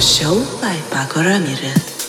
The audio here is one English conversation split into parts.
Show by Pako Ramirez.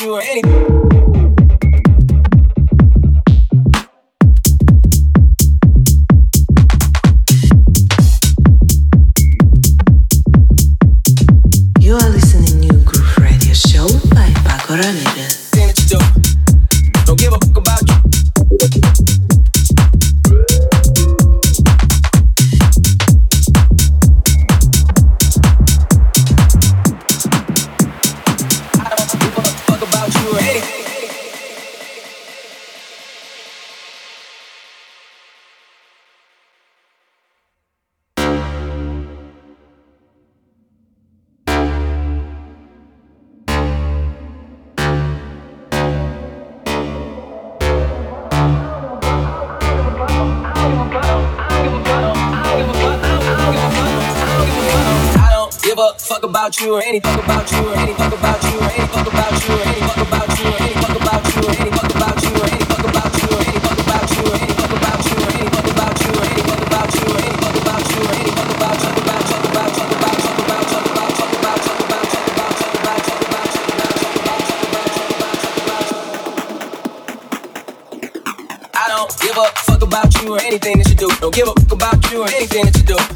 You or anything. About you or any fuck about you or any fuck about you or any fuck about you or any fuck about you or any fuck about you or any fuck about you or any fuck about you or any fuck about you or any fuck about you or any fuck about you or any fuck about you or any fuck about you or any fuck about talk about talk about talk about talk about talk about talk about talk about about I don't give a fuck about you or anything that you do. Don't give a fuck about you or anything that you do.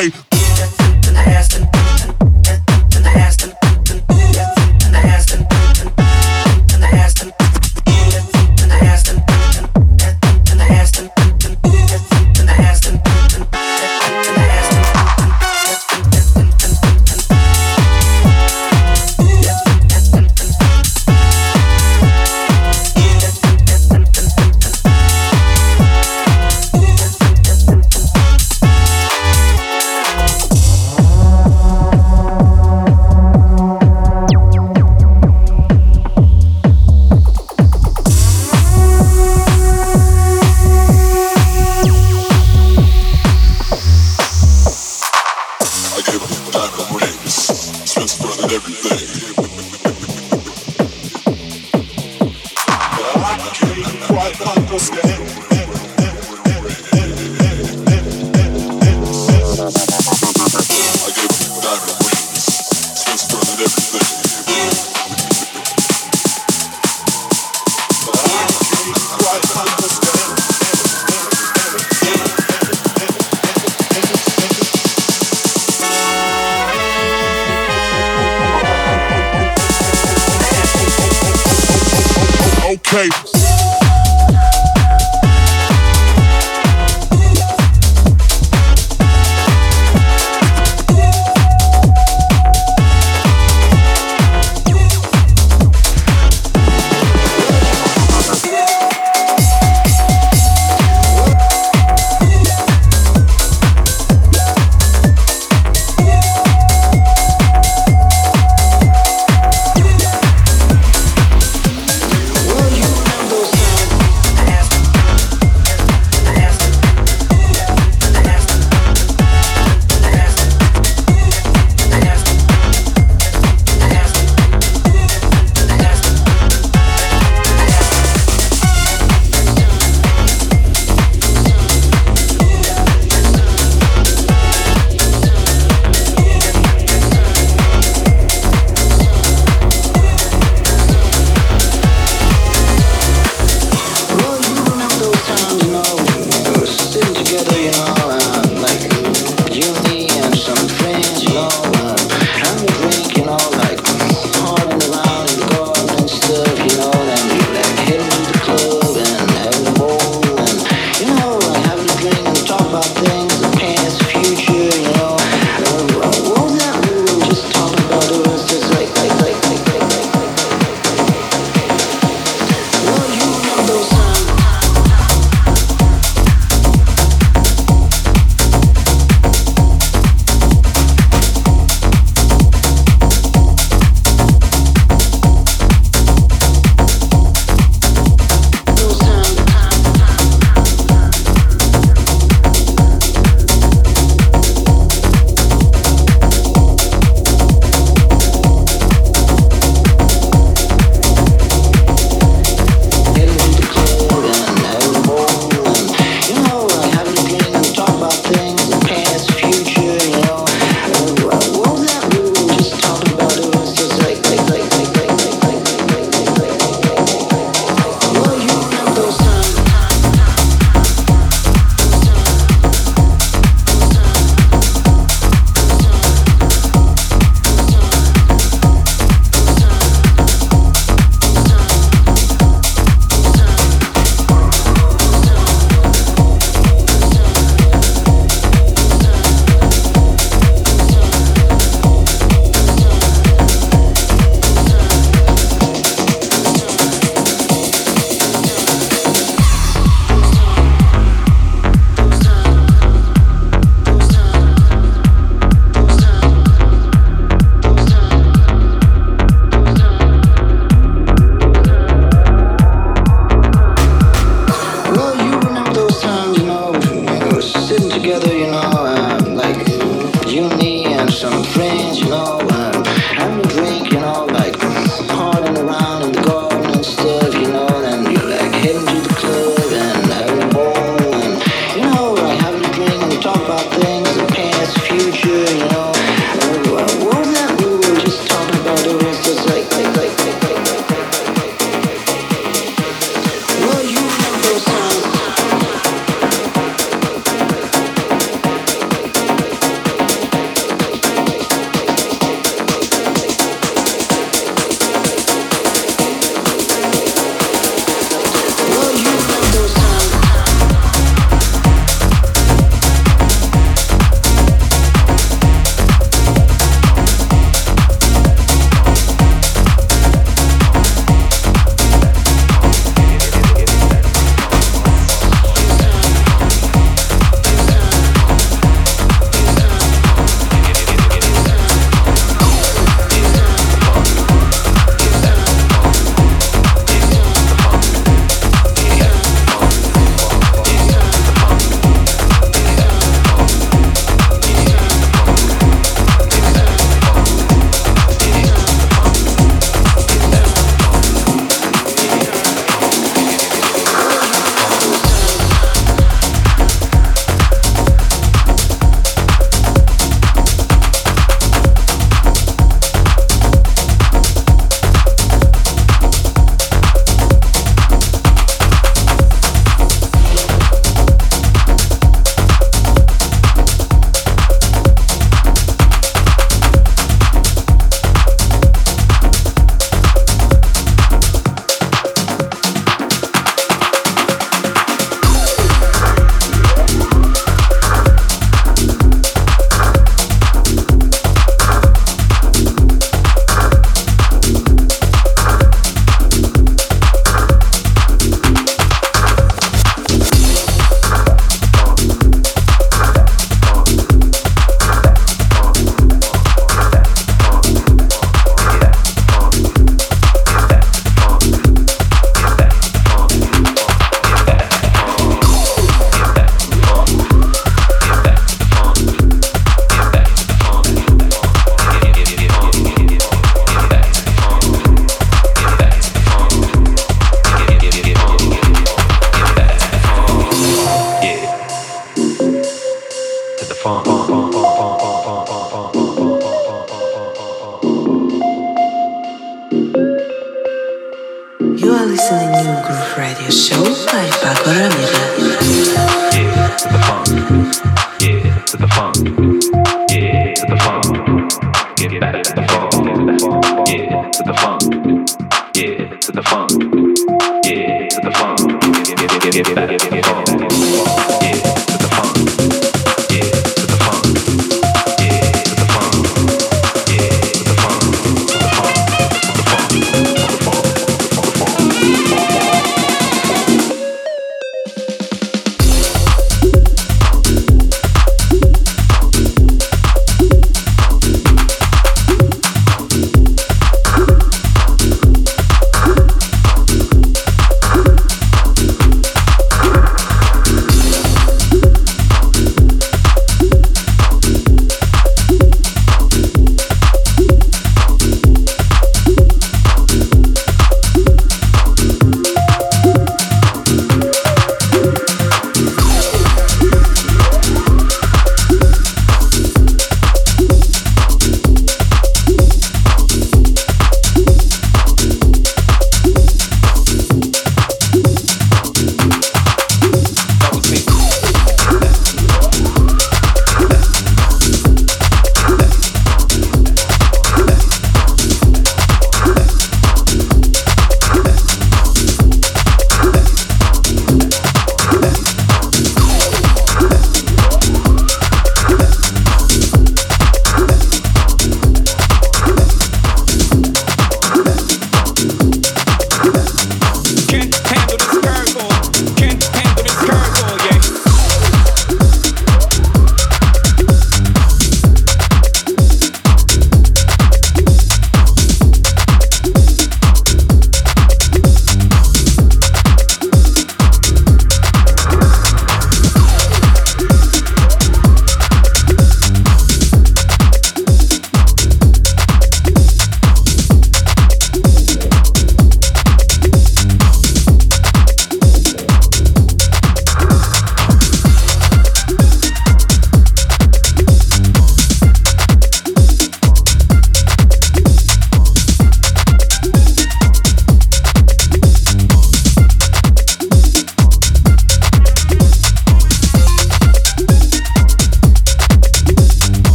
play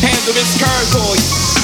handle this curveball.